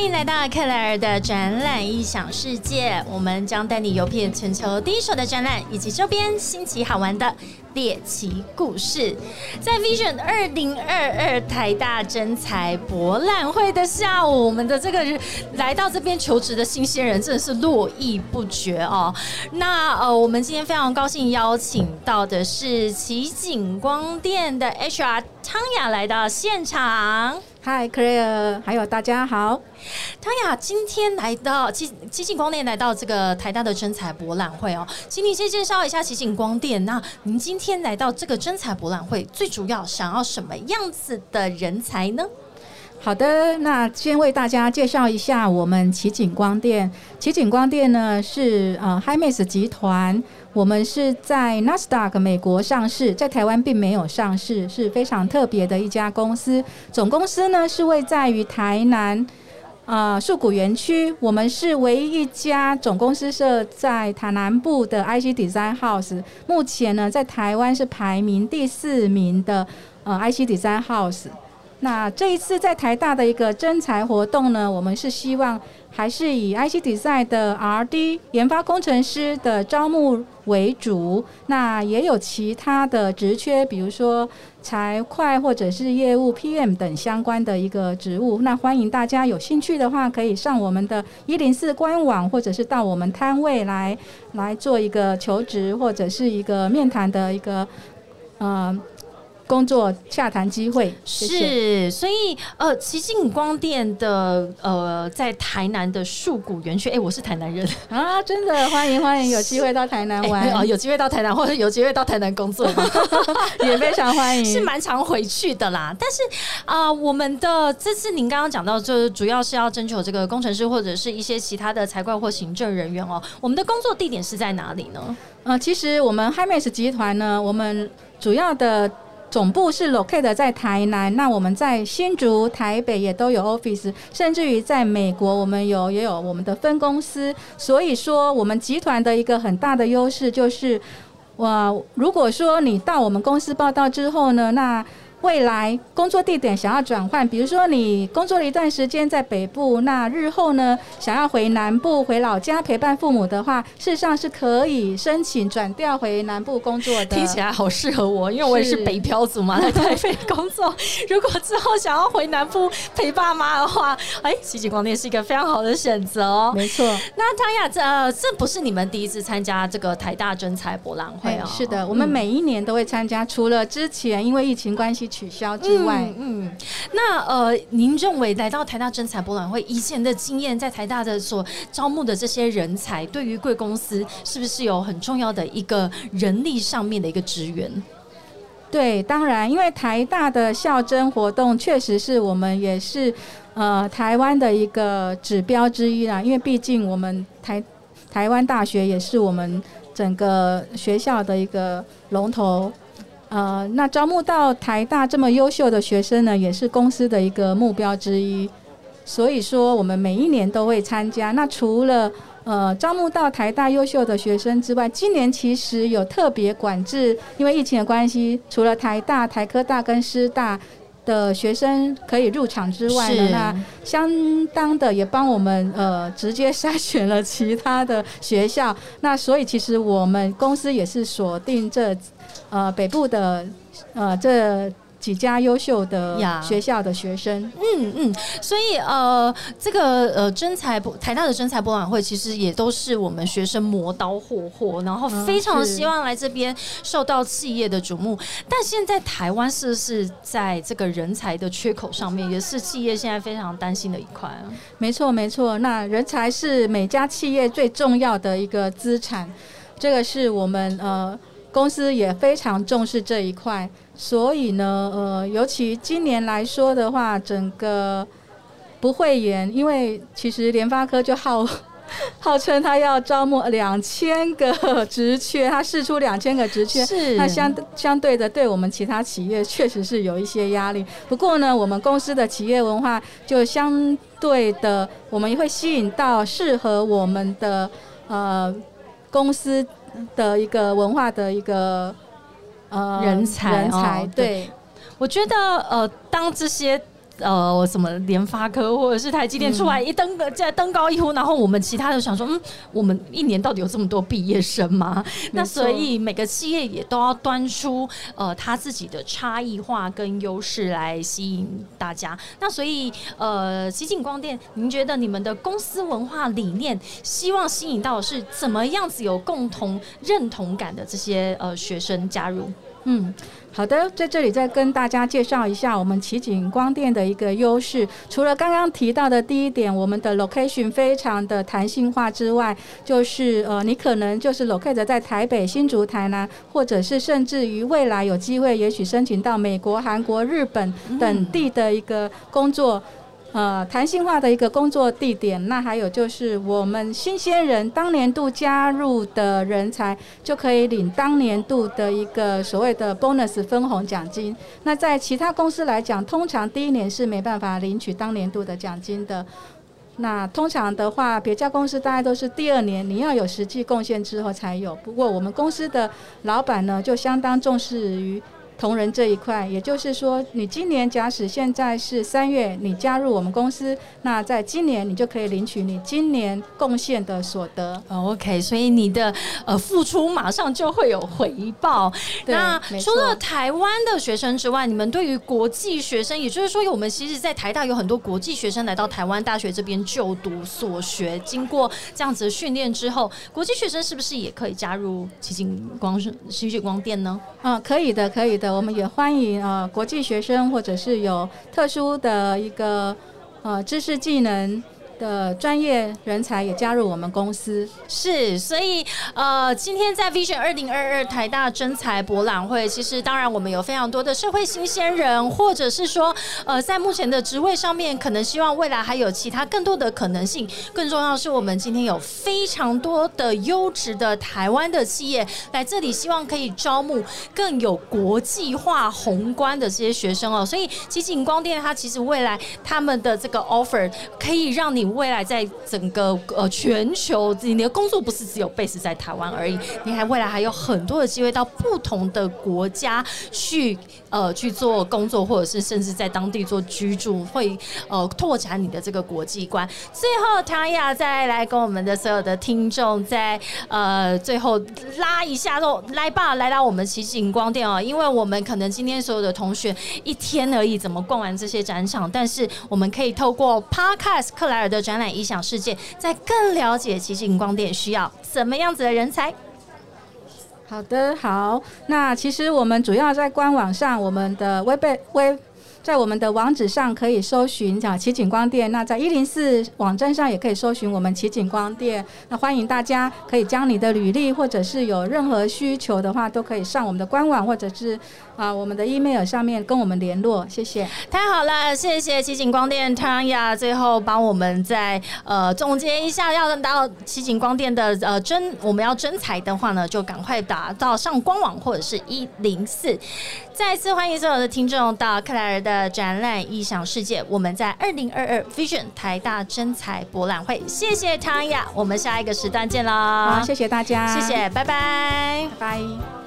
欢迎来到克莱尔的展览异想世界，我们将带你游遍全球第一手的展览以及周边新奇好玩的猎奇故事。在 Vision 二零二二台大真才博览会的下午，我们的这个来到这边求职的新鲜人真的是络绎不绝哦。那呃，我们今天非常高兴邀请到的是奇景光电的 HR 汤雅来到现场。嗨，Clare，还有大家好。汤雅今天来到奇奇景光电，来到这个台大的真彩博览会哦，请你先介绍一下奇景光电。那您今天来到这个真彩博览会，最主要想要什么样子的人才呢？好的，那先为大家介绍一下我们奇景光电。奇景光电呢是呃 Himax 集团。我们是在纳斯达克美国上市，在台湾并没有上市，是非常特别的一家公司。总公司呢是位在于台南啊树谷园区。我们是唯一一家总公司设在台南部的 IC Design House。目前呢在台湾是排名第四名的呃 IC Design House。那这一次在台大的一个征才活动呢，我们是希望还是以 IC Design 的 R&D 研发工程师的招募为主。那也有其他的职缺，比如说财会或者是业务 PM 等相关的一个职务。那欢迎大家有兴趣的话，可以上我们的一零四官网，或者是到我们摊位来来做一个求职或者是一个面谈的一个呃。工作洽谈机会是，所以呃，奇景光电的呃，在台南的树谷园区，哎，我是台南人啊，真的欢迎欢迎，有机会到台南玩哦，有机会到台南 或者有机会到台南工作 也非常欢迎，是蛮常回去的啦。但是啊，我们的这次您刚刚讲到，就是主要是要征求这个工程师或者是一些其他的财会或行政人员哦。我们的工作地点是在哪里呢？呃，其实我们 Himax 集团呢，我们主要的。总部是 locate 在台南，那我们在新竹、台北也都有 office，甚至于在美国，我们有也有我们的分公司。所以说，我们集团的一个很大的优势就是，我，如果说你到我们公司报道之后呢，那未来工作地点想要转换，比如说你工作了一段时间在北部，那日后呢想要回南部回老家陪伴父母的话，事实上是可以申请转调回南部工作的。听起来好适合我，因为我也是北漂族嘛，在台北工作。如果之后想要回南部陪爸妈的话，哎，西景光电是一个非常好的选择哦。没错。那汤雅，这这不是你们第一次参加这个台大真才博览会哦？是的，我们每一年都会参加，除了之前因为疫情关系。取消之外，嗯，那呃，您认为来到台大真才博览会，以前的经验，在台大的所招募的这些人才，对于贵公司是不是有很重要的一个人力上面的一个支援？对，当然，因为台大的校征活动确实是我们也是呃台湾的一个指标之一啦，因为毕竟我们台台湾大学也是我们整个学校的一个龙头。呃，那招募到台大这么优秀的学生呢，也是公司的一个目标之一。所以说，我们每一年都会参加。那除了呃招募到台大优秀的学生之外，今年其实有特别管制，因为疫情的关系，除了台大、台科大跟师大的学生可以入场之外呢，那相当的也帮我们呃直接筛选了其他的学校。那所以其实我们公司也是锁定这。呃，北部的呃这几家优秀的学校的学生，嗯嗯，所以呃，这个呃真才博台大的真才博览会，其实也都是我们学生磨刀霍霍，然后非常希望来这边受到企业的瞩目。但现在台湾是不是在这个人才的缺口上面，也是企业现在非常担心的一块啊？没错没错，那人才是每家企业最重要的一个资产，这个是我们呃。公司也非常重视这一块，所以呢，呃，尤其今年来说的话，整个不会员，因为其实联发科就号 号称他要招募两千个职缺，他试出两千个职缺，是那相相对的，对我们其他企业确实是有一些压力。不过呢，我们公司的企业文化就相对的，我们也会吸引到适合我们的呃公司。的一个文化的一个呃人才，人才对，我觉得呃，当这些呃什么联发科或者是台积电出来一登在登高一呼，然后我们其他的想说，嗯，我们一年到底有这么多毕业生吗？那所以每个企业也都要端出呃他自己的差异化跟优势来吸引大家。那所以呃，西景光电，您觉得你们的公司文化理念，希望吸引到的是怎么样子有共同认同感的这些呃学生加入？嗯，好的，在这里再跟大家介绍一下我们奇景光电的一个优势。除了刚刚提到的第一点，我们的 location 非常的弹性化之外，就是呃，你可能就是 locate 在台北、新竹、台南，或者是甚至于未来有机会，也许申请到美国、韩国、日本等地的一个工作。呃，弹性化的一个工作地点，那还有就是我们新鲜人当年度加入的人才就可以领当年度的一个所谓的 bonus 分红奖金。那在其他公司来讲，通常第一年是没办法领取当年度的奖金的。那通常的话，别家公司大概都是第二年你要有实际贡献之后才有。不过我们公司的老板呢，就相当重视于。同仁这一块，也就是说，你今年假使现在是三月，你加入我们公司，那在今年你就可以领取你今年贡献的所得。OK，所以你的呃付出马上就会有回报。那除了台湾的学生之外，你们对于国际学生，也就是说，我们其实，在台大有很多国际学生来到台湾大学这边就读所学，经过这样子的训练之后，国际学生是不是也可以加入奇景光奇景光电呢？嗯，可以的，可以的。我们也欢迎啊国际学生，或者是有特殊的一个呃知识技能。的专业人才也加入我们公司，是，所以呃，今天在 Vision 二零二二台大真才博览会，其实当然我们有非常多的社会新鲜人，或者是说呃，在目前的职位上面，可能希望未来还有其他更多的可能性。更重要是，我们今天有非常多的优质的台湾的企业来这里，希望可以招募更有国际化宏观的这些学生哦。所以，奇景光电它其实未来他们的这个 offer 可以让你。未来在整个呃全球，你的工作不是只有 base 在台湾而已，你还未来还有很多的机会到不同的国家去呃去做工作，或者是甚至在当地做居住，会呃拓展你的这个国际观。最后，唐雅再来跟我们的所有的听众在呃最后拉一下喽，来吧，来到我们奇景光电哦，因为我们可能今天所有的同学一天而已，怎么逛完这些展场？但是我们可以透过 Podcast 克莱尔的。展览影响世界，在更了解奇景光电需要什么样子的人才。好的，好，那其实我们主要在官网上，我们的微贝微。在我们的网址上可以搜寻讲奇景光电，那在一零四网站上也可以搜寻我们奇景光电。那欢迎大家可以将你的履历或者是有任何需求的话，都可以上我们的官网或者是啊我们的 email 上面跟我们联络。谢谢，太好了，谢谢奇景光电 Tanya，最后帮我们再呃总结一下，要到奇景光电的呃真我们要真才的话呢，就赶快打到上官网或者是一零四。再次欢迎所有的听众到克莱尔的展览异想世界。我们在二零二二 Vision 台大真才博览会，谢谢汤雅，我们下一个时段见喽！好，谢谢大家，谢谢，拜拜，拜。